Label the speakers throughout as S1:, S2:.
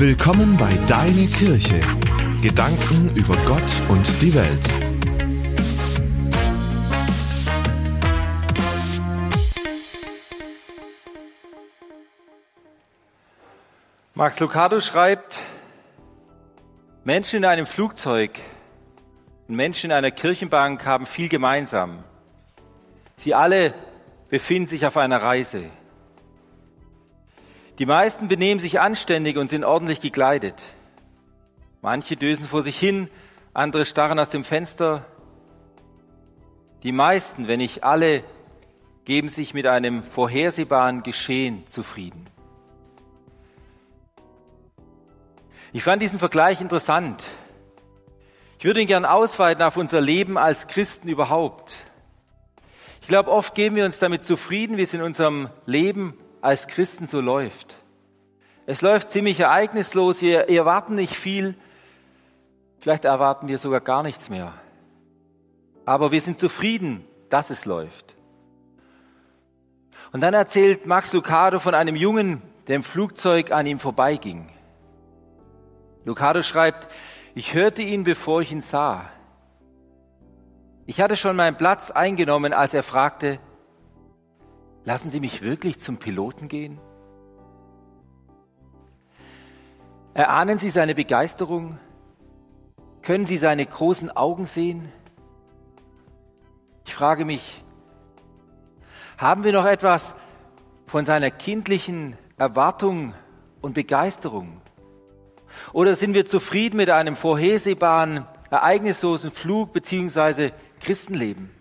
S1: Willkommen bei Deine Kirche. Gedanken über Gott und die Welt.
S2: Max Lucado schreibt, Menschen in einem Flugzeug und Menschen in einer Kirchenbank haben viel gemeinsam. Sie alle befinden sich auf einer Reise. Die meisten benehmen sich anständig und sind ordentlich gekleidet. Manche dösen vor sich hin, andere starren aus dem Fenster. Die meisten, wenn nicht alle, geben sich mit einem vorhersehbaren Geschehen zufrieden. Ich fand diesen Vergleich interessant. Ich würde ihn gern ausweiten auf unser Leben als Christen überhaupt. Ich glaube, oft geben wir uns damit zufrieden, wie es in unserem Leben als Christen so läuft. Es läuft ziemlich ereignislos, wir erwarten nicht viel, vielleicht erwarten wir sogar gar nichts mehr. Aber wir sind zufrieden, dass es läuft. Und dann erzählt Max Lucado von einem Jungen, der im Flugzeug an ihm vorbeiging. Lucado schreibt, ich hörte ihn, bevor ich ihn sah. Ich hatte schon meinen Platz eingenommen, als er fragte, Lassen Sie mich wirklich zum Piloten gehen? Erahnen Sie seine Begeisterung? Können Sie seine großen Augen sehen? Ich frage mich, haben wir noch etwas von seiner kindlichen Erwartung und Begeisterung? Oder sind wir zufrieden mit einem vorhersehbaren, ereignislosen Flug bzw. Christenleben?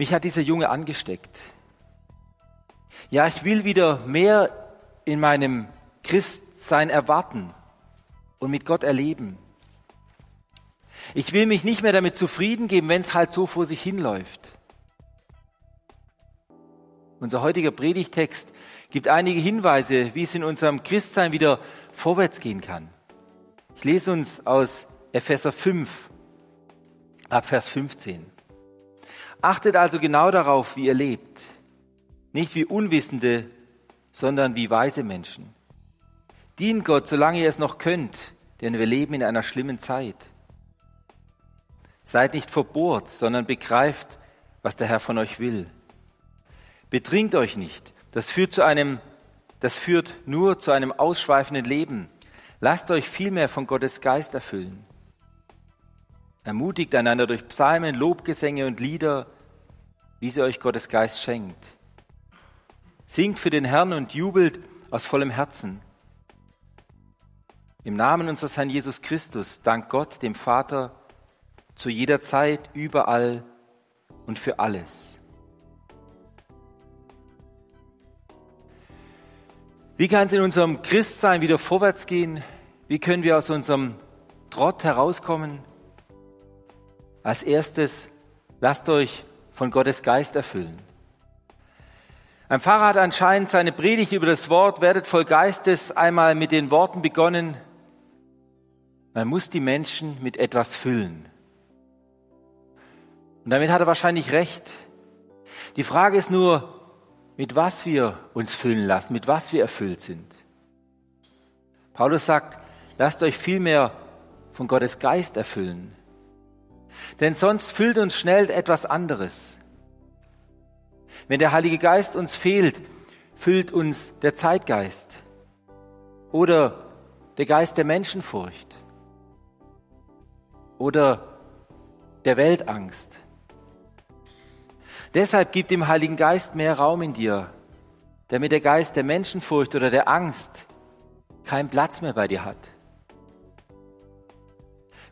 S2: Mich hat dieser Junge angesteckt. Ja, ich will wieder mehr in meinem Christsein erwarten und mit Gott erleben. Ich will mich nicht mehr damit zufrieden geben, wenn es halt so vor sich hinläuft. Unser heutiger Predigtext gibt einige Hinweise, wie es in unserem Christsein wieder vorwärts gehen kann. Ich lese uns aus Epheser 5 ab Vers 15. Achtet also genau darauf, wie ihr lebt. Nicht wie Unwissende, sondern wie weise Menschen. Dient Gott, solange ihr es noch könnt, denn wir leben in einer schlimmen Zeit. Seid nicht verbohrt, sondern begreift, was der Herr von euch will. Betrinkt euch nicht, das führt zu einem, das führt nur zu einem ausschweifenden Leben. Lasst euch vielmehr von Gottes Geist erfüllen. Ermutigt einander durch Psalmen, Lobgesänge und Lieder, wie sie euch Gottes Geist schenkt. Singt für den Herrn und jubelt aus vollem Herzen. Im Namen unseres Herrn Jesus Christus, dank Gott, dem Vater, zu jeder Zeit, überall und für alles. Wie kann es in unserem Christsein wieder vorwärts gehen? Wie können wir aus unserem Trott herauskommen? Als erstes, lasst euch von Gottes Geist erfüllen. Ein Pfarrer hat anscheinend seine Predigt über das Wort werdet voll Geistes einmal mit den Worten begonnen, man muss die Menschen mit etwas füllen. Und damit hat er wahrscheinlich recht. Die Frage ist nur, mit was wir uns füllen lassen, mit was wir erfüllt sind. Paulus sagt, lasst euch vielmehr von Gottes Geist erfüllen. Denn sonst füllt uns schnell etwas anderes. Wenn der Heilige Geist uns fehlt, füllt uns der Zeitgeist oder der Geist der Menschenfurcht oder der Weltangst. Deshalb gib dem Heiligen Geist mehr Raum in dir, damit der Geist der Menschenfurcht oder der Angst keinen Platz mehr bei dir hat.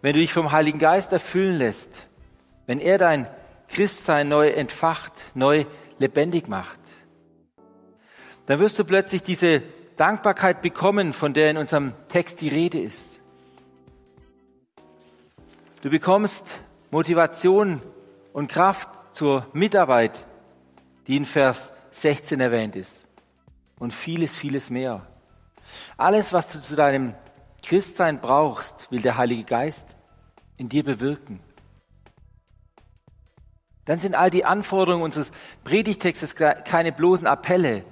S2: Wenn du dich vom Heiligen Geist erfüllen lässt, wenn er dein Christsein neu entfacht, neu lebendig macht, dann wirst du plötzlich diese Dankbarkeit bekommen, von der in unserem Text die Rede ist. Du bekommst Motivation und Kraft zur Mitarbeit, die in Vers 16 erwähnt ist. Und vieles, vieles mehr. Alles, was du zu deinem Christsein brauchst, will der Heilige Geist in dir bewirken. Dann sind all die Anforderungen unseres Predigtextes keine bloßen Appelle,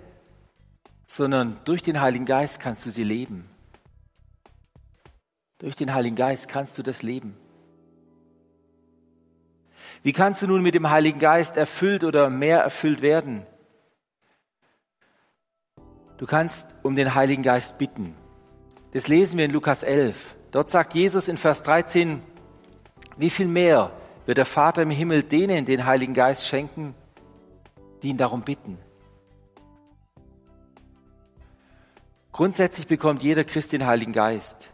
S2: sondern durch den Heiligen Geist kannst du sie leben. Durch den Heiligen Geist kannst du das leben. Wie kannst du nun mit dem Heiligen Geist erfüllt oder mehr erfüllt werden? Du kannst um den Heiligen Geist bitten. Das lesen wir in Lukas 11. Dort sagt Jesus in Vers 13, wie viel mehr wird der Vater im Himmel denen den Heiligen Geist schenken, die ihn darum bitten. Grundsätzlich bekommt jeder Christ den Heiligen Geist.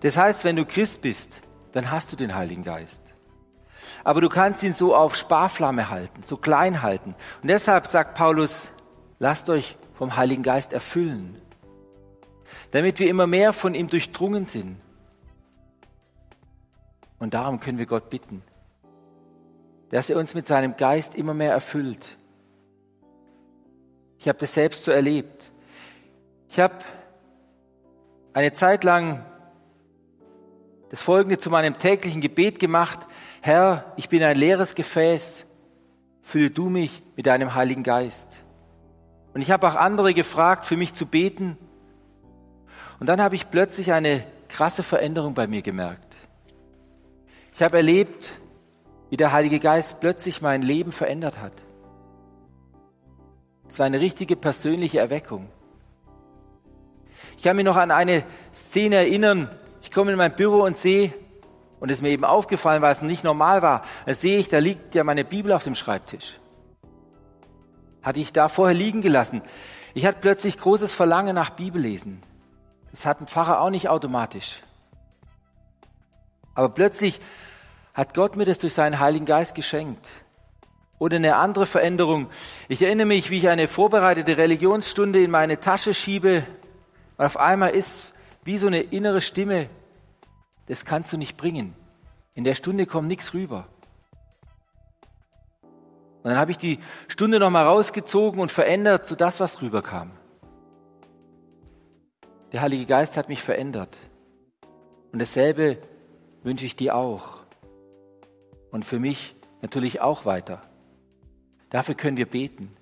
S2: Das heißt, wenn du Christ bist, dann hast du den Heiligen Geist. Aber du kannst ihn so auf Sparflamme halten, so klein halten. Und deshalb sagt Paulus, lasst euch vom Heiligen Geist erfüllen, damit wir immer mehr von ihm durchdrungen sind. Und darum können wir Gott bitten, dass er uns mit seinem Geist immer mehr erfüllt. Ich habe das selbst so erlebt. Ich habe eine Zeit lang das Folgende zu meinem täglichen Gebet gemacht. Herr, ich bin ein leeres Gefäß, fülle du mich mit deinem Heiligen Geist. Und ich habe auch andere gefragt, für mich zu beten. Und dann habe ich plötzlich eine krasse Veränderung bei mir gemerkt. Ich habe erlebt, wie der Heilige Geist plötzlich mein Leben verändert hat. Es war eine richtige persönliche Erweckung. Ich kann mich noch an eine Szene erinnern. Ich komme in mein Büro und sehe, und es ist mir eben aufgefallen, weil es nicht normal war, da sehe ich, da liegt ja meine Bibel auf dem Schreibtisch. Hatte ich da vorher liegen gelassen. Ich hatte plötzlich großes Verlangen nach Bibellesen. Das hat ein Pfarrer auch nicht automatisch. Aber plötzlich hat Gott mir das durch seinen Heiligen Geist geschenkt. Oder eine andere Veränderung. Ich erinnere mich, wie ich eine vorbereitete Religionsstunde in meine Tasche schiebe und auf einmal ist wie so eine innere Stimme, das kannst du nicht bringen. In der Stunde kommt nichts rüber. Und dann habe ich die Stunde nochmal rausgezogen und verändert zu das, was rüberkam. Der Heilige Geist hat mich verändert. Und dasselbe wünsche ich dir auch. Und für mich natürlich auch weiter. Dafür können wir beten.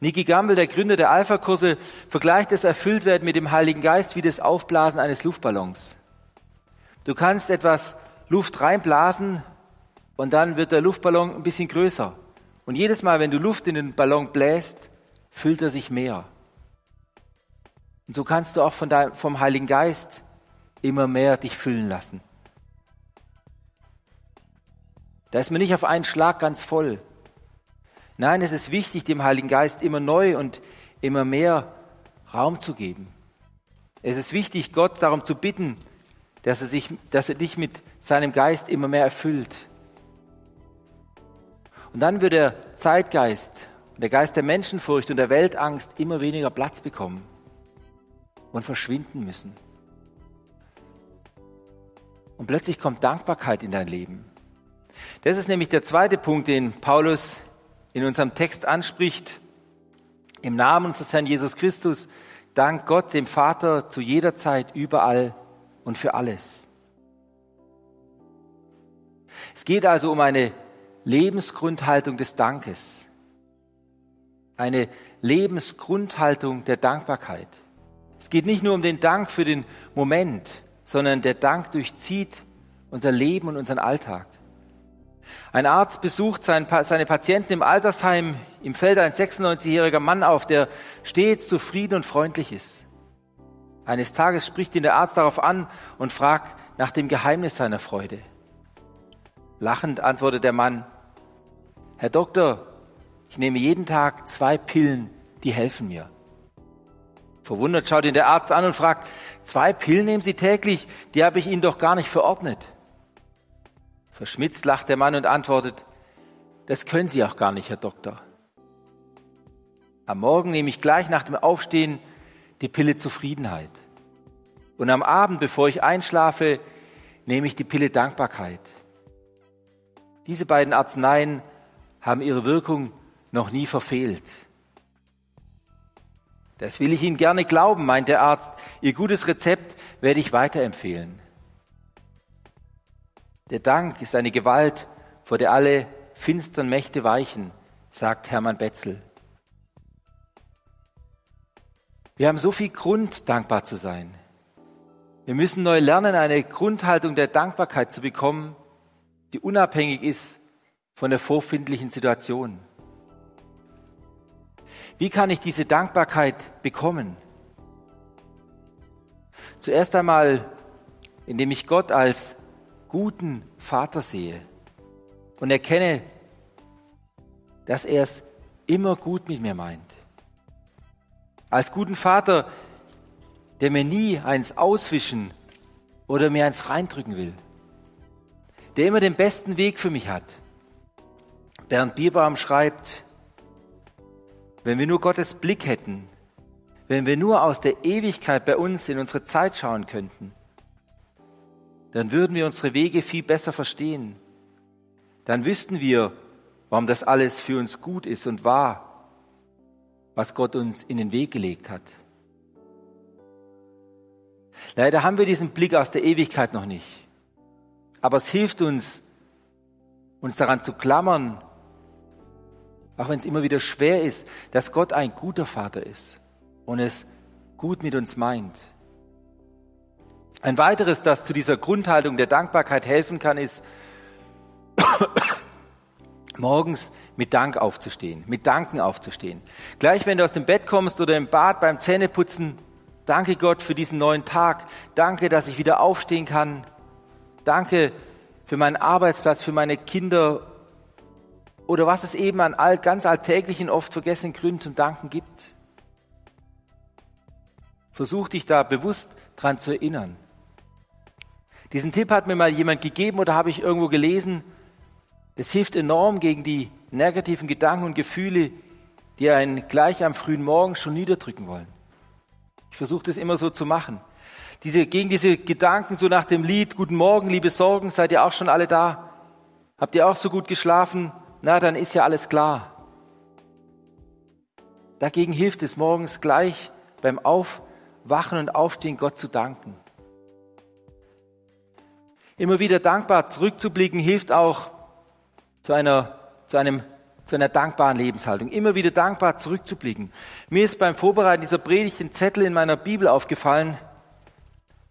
S2: Niki Gamble, der Gründer der Alpha-Kurse, vergleicht das Erfülltwerden mit dem Heiligen Geist wie das Aufblasen eines Luftballons. Du kannst etwas Luft reinblasen und dann wird der Luftballon ein bisschen größer. Und jedes Mal, wenn du Luft in den Ballon bläst, füllt er sich mehr. Und so kannst du auch von deinem, vom Heiligen Geist immer mehr dich füllen lassen. Da ist man nicht auf einen Schlag ganz voll. Nein, es ist wichtig, dem Heiligen Geist immer neu und immer mehr Raum zu geben. Es ist wichtig, Gott darum zu bitten, dass er, sich, dass er dich mit seinem Geist immer mehr erfüllt. Und dann wird der Zeitgeist, der Geist der Menschenfurcht und der Weltangst immer weniger Platz bekommen und verschwinden müssen. Und plötzlich kommt Dankbarkeit in dein Leben. Das ist nämlich der zweite Punkt, den Paulus in unserem Text anspricht. Im Namen unseres Herrn Jesus Christus, dank Gott, dem Vater, zu jeder Zeit, überall und für alles. Es geht also um eine Lebensgrundhaltung des Dankes, eine Lebensgrundhaltung der Dankbarkeit. Es geht nicht nur um den Dank für den Moment, sondern der Dank durchzieht unser Leben und unseren Alltag. Ein Arzt besucht seine Patienten im Altersheim. Ihm fällt ein 96-jähriger Mann auf, der stets zufrieden und freundlich ist. Eines Tages spricht ihn der Arzt darauf an und fragt nach dem Geheimnis seiner Freude. Lachend antwortet der Mann, Herr Doktor, ich nehme jeden Tag zwei Pillen, die helfen mir. Verwundert schaut ihn der Arzt an und fragt, zwei Pillen nehmen Sie täglich, die habe ich Ihnen doch gar nicht verordnet. Verschmitzt lacht der Mann und antwortet, das können Sie auch gar nicht, Herr Doktor. Am Morgen nehme ich gleich nach dem Aufstehen die Pille Zufriedenheit. Und am Abend, bevor ich einschlafe, nehme ich die Pille Dankbarkeit. Diese beiden Arzneien haben ihre Wirkung noch nie verfehlt. Das will ich Ihnen gerne glauben, meint der Arzt. Ihr gutes Rezept werde ich weiterempfehlen. Der Dank ist eine Gewalt, vor der alle finstern Mächte weichen, sagt Hermann Betzel. Wir haben so viel Grund, dankbar zu sein. Wir müssen neu lernen, eine Grundhaltung der Dankbarkeit zu bekommen, die unabhängig ist von der vorfindlichen Situation. Wie kann ich diese Dankbarkeit bekommen? Zuerst einmal, indem ich Gott als guten Vater sehe und erkenne, dass er es immer gut mit mir meint. Als guten Vater, der mir nie eins auswischen oder mir eins reindrücken will. Der immer den besten Weg für mich hat. Bernd Bierbaum schreibt, wenn wir nur Gottes Blick hätten, wenn wir nur aus der Ewigkeit bei uns in unsere Zeit schauen könnten, dann würden wir unsere Wege viel besser verstehen. Dann wüssten wir, warum das alles für uns gut ist und wahr, was Gott uns in den Weg gelegt hat. Leider haben wir diesen Blick aus der Ewigkeit noch nicht. Aber es hilft uns, uns daran zu klammern, auch wenn es immer wieder schwer ist, dass Gott ein guter Vater ist und es gut mit uns meint. Ein weiteres, das zu dieser Grundhaltung der Dankbarkeit helfen kann, ist, morgens mit Dank aufzustehen, mit Danken aufzustehen. Gleich wenn du aus dem Bett kommst oder im Bad beim Zähneputzen, danke Gott für diesen neuen Tag. Danke, dass ich wieder aufstehen kann. Danke für meinen Arbeitsplatz, für meine Kinder oder was es eben an all, ganz alltäglichen, oft vergessenen Gründen zum Danken gibt. Versuch dich da bewusst dran zu erinnern. Diesen Tipp hat mir mal jemand gegeben oder habe ich irgendwo gelesen. Das hilft enorm gegen die negativen Gedanken und Gefühle, die einen gleich am frühen Morgen schon niederdrücken wollen. Ich versuche das immer so zu machen. Diese, gegen diese Gedanken, so nach dem Lied, Guten Morgen, liebe Sorgen, seid ihr auch schon alle da? Habt ihr auch so gut geschlafen? Na, dann ist ja alles klar. Dagegen hilft es morgens gleich beim Aufwachen und Aufstehen Gott zu danken. Immer wieder dankbar zurückzublicken hilft auch, zu einer, zu einem, zu einer dankbaren Lebenshaltung. Immer wieder dankbar zurückzublicken. Mir ist beim Vorbereiten dieser Predigt ein Zettel in meiner Bibel aufgefallen,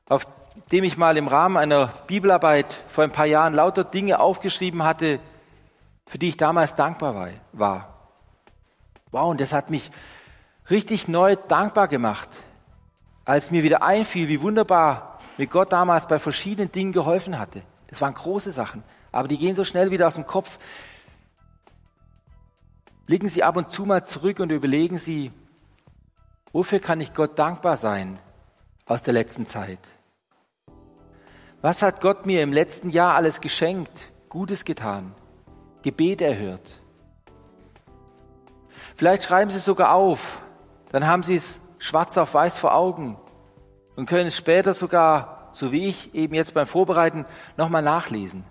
S2: auf dem ich mal im Rahmen einer Bibelarbeit vor ein paar Jahren lauter Dinge aufgeschrieben hatte, für die ich damals dankbar war. Wow, und das hat mich richtig neu dankbar gemacht, als mir wieder einfiel, wie wunderbar mir Gott damals bei verschiedenen Dingen geholfen hatte. Das waren große Sachen aber die gehen so schnell wieder aus dem Kopf. Blicken Sie ab und zu mal zurück und überlegen Sie, wofür kann ich Gott dankbar sein aus der letzten Zeit? Was hat Gott mir im letzten Jahr alles geschenkt, Gutes getan, Gebet erhört? Vielleicht schreiben Sie es sogar auf, dann haben Sie es schwarz auf weiß vor Augen und können es später sogar, so wie ich eben jetzt beim Vorbereiten, nochmal nachlesen.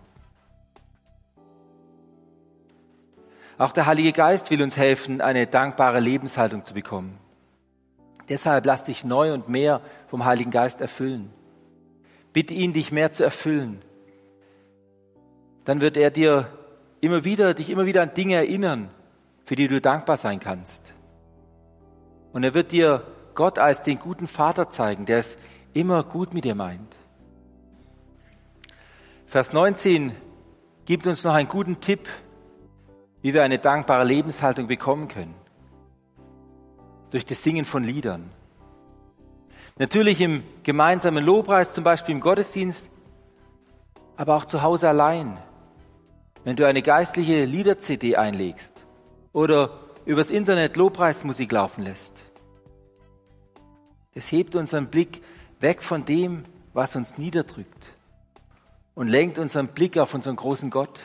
S2: Auch der Heilige Geist will uns helfen, eine dankbare Lebenshaltung zu bekommen. Deshalb lass dich neu und mehr vom Heiligen Geist erfüllen. Bitte ihn, dich mehr zu erfüllen. Dann wird er dir immer wieder, dich immer wieder an Dinge erinnern, für die du dankbar sein kannst. Und er wird dir Gott als den guten Vater zeigen, der es immer gut mit dir meint. Vers 19 gibt uns noch einen guten Tipp wie wir eine dankbare Lebenshaltung bekommen können. Durch das Singen von Liedern. Natürlich im gemeinsamen Lobpreis, zum Beispiel im Gottesdienst, aber auch zu Hause allein. Wenn du eine geistliche Lieder-CD einlegst oder übers Internet Lobpreismusik laufen lässt. Es hebt unseren Blick weg von dem, was uns niederdrückt und lenkt unseren Blick auf unseren großen Gott.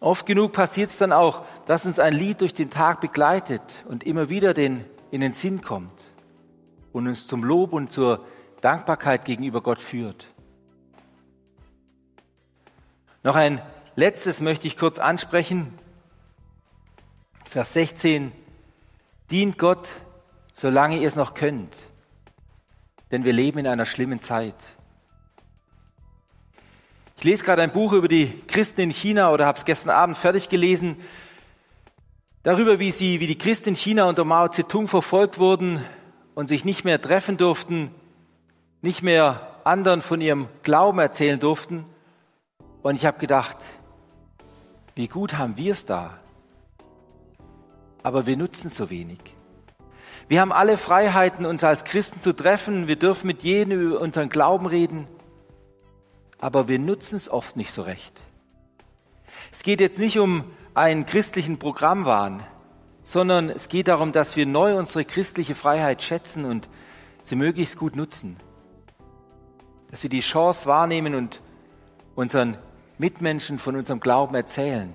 S2: Oft genug passiert es dann auch, dass uns ein Lied durch den Tag begleitet und immer wieder den, in den Sinn kommt und uns zum Lob und zur Dankbarkeit gegenüber Gott führt. Noch ein letztes möchte ich kurz ansprechen. Vers 16. Dient Gott, solange ihr es noch könnt, denn wir leben in einer schlimmen Zeit. Ich lese gerade ein Buch über die Christen in China oder habe es gestern Abend fertig gelesen. Darüber, wie sie, wie die Christen in China unter Mao Zedong verfolgt wurden und sich nicht mehr treffen durften, nicht mehr anderen von ihrem Glauben erzählen durften. Und ich habe gedacht, wie gut haben wir es da? Aber wir nutzen so wenig. Wir haben alle Freiheiten, uns als Christen zu treffen. Wir dürfen mit jedem über unseren Glauben reden. Aber wir nutzen es oft nicht so recht. Es geht jetzt nicht um einen christlichen Programmwahn, sondern es geht darum, dass wir neu unsere christliche Freiheit schätzen und sie möglichst gut nutzen. Dass wir die Chance wahrnehmen und unseren Mitmenschen von unserem Glauben erzählen.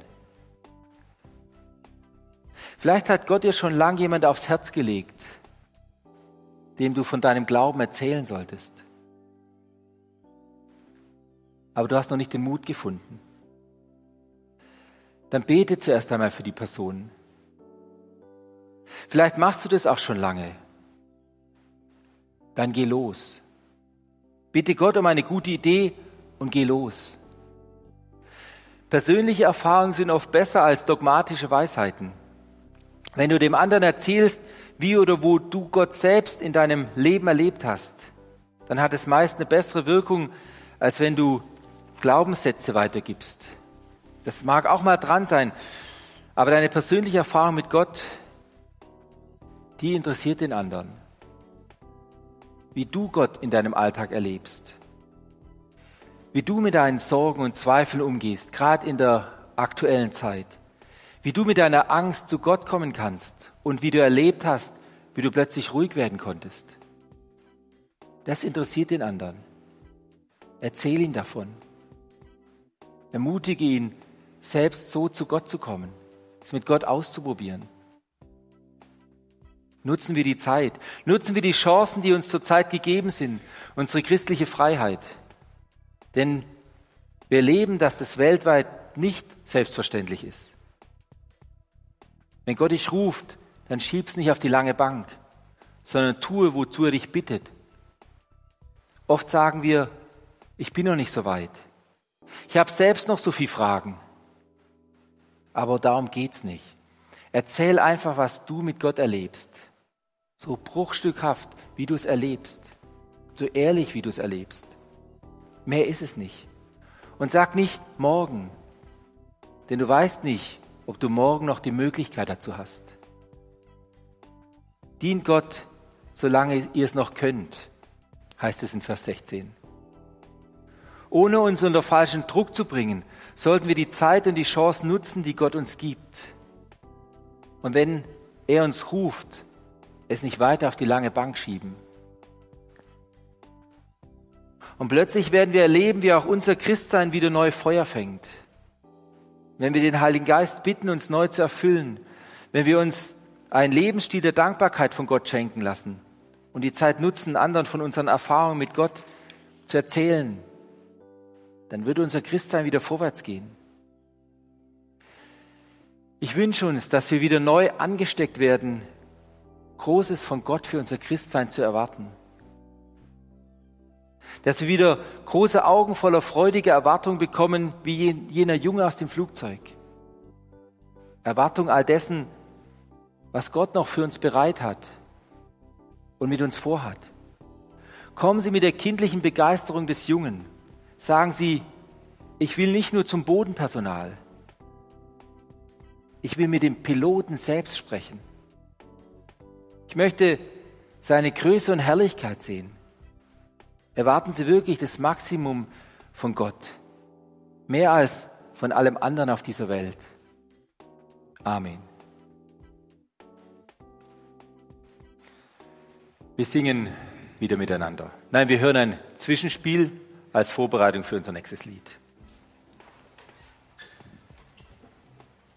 S2: Vielleicht hat Gott dir schon lange jemand aufs Herz gelegt, dem du von deinem Glauben erzählen solltest. Aber du hast noch nicht den Mut gefunden. Dann bete zuerst einmal für die Person. Vielleicht machst du das auch schon lange. Dann geh los. Bitte Gott um eine gute Idee und geh los. Persönliche Erfahrungen sind oft besser als dogmatische Weisheiten. Wenn du dem anderen erzählst, wie oder wo du Gott selbst in deinem Leben erlebt hast, dann hat es meist eine bessere Wirkung, als wenn du Glaubenssätze weitergibst. Das mag auch mal dran sein, aber deine persönliche Erfahrung mit Gott, die interessiert den anderen. Wie du Gott in deinem Alltag erlebst. Wie du mit deinen Sorgen und Zweifeln umgehst, gerade in der aktuellen Zeit wie du mit deiner Angst zu Gott kommen kannst und wie du erlebt hast, wie du plötzlich ruhig werden konntest. Das interessiert den anderen. Erzähl ihn davon. Ermutige ihn, selbst so zu Gott zu kommen, es mit Gott auszuprobieren. Nutzen wir die Zeit, nutzen wir die Chancen, die uns zurzeit gegeben sind, unsere christliche Freiheit. Denn wir erleben, dass es weltweit nicht selbstverständlich ist. Wenn Gott dich ruft, dann schieb's nicht auf die lange Bank, sondern tue, wozu er dich bittet. Oft sagen wir, ich bin noch nicht so weit. Ich habe selbst noch so viele Fragen. Aber darum geht's nicht. Erzähl einfach, was du mit Gott erlebst. So bruchstückhaft, wie du es erlebst. So ehrlich, wie du es erlebst. Mehr ist es nicht. Und sag nicht morgen, denn du weißt nicht, ob du morgen noch die Möglichkeit dazu hast. Dient Gott, solange ihr es noch könnt, heißt es in Vers 16. Ohne uns unter falschen Druck zu bringen, sollten wir die Zeit und die Chance nutzen, die Gott uns gibt. Und wenn er uns ruft, es nicht weiter auf die lange Bank schieben. Und plötzlich werden wir erleben, wie auch unser Christsein wieder neu Feuer fängt wenn wir den Heiligen Geist bitten, uns neu zu erfüllen, wenn wir uns einen Lebensstil der Dankbarkeit von Gott schenken lassen und die Zeit nutzen, anderen von unseren Erfahrungen mit Gott zu erzählen, dann würde unser Christsein wieder vorwärts gehen. Ich wünsche uns, dass wir wieder neu angesteckt werden, Großes von Gott für unser Christsein zu erwarten dass wir wieder große Augen voller freudiger Erwartung bekommen, wie jener Junge aus dem Flugzeug. Erwartung all dessen, was Gott noch für uns bereit hat und mit uns vorhat. Kommen Sie mit der kindlichen Begeisterung des Jungen. Sagen Sie, ich will nicht nur zum Bodenpersonal. Ich will mit dem Piloten selbst sprechen. Ich möchte seine Größe und Herrlichkeit sehen. Erwarten Sie wirklich das Maximum von Gott, mehr als von allem anderen auf dieser Welt. Amen. Wir singen wieder miteinander. Nein, wir hören ein Zwischenspiel als Vorbereitung für unser nächstes Lied.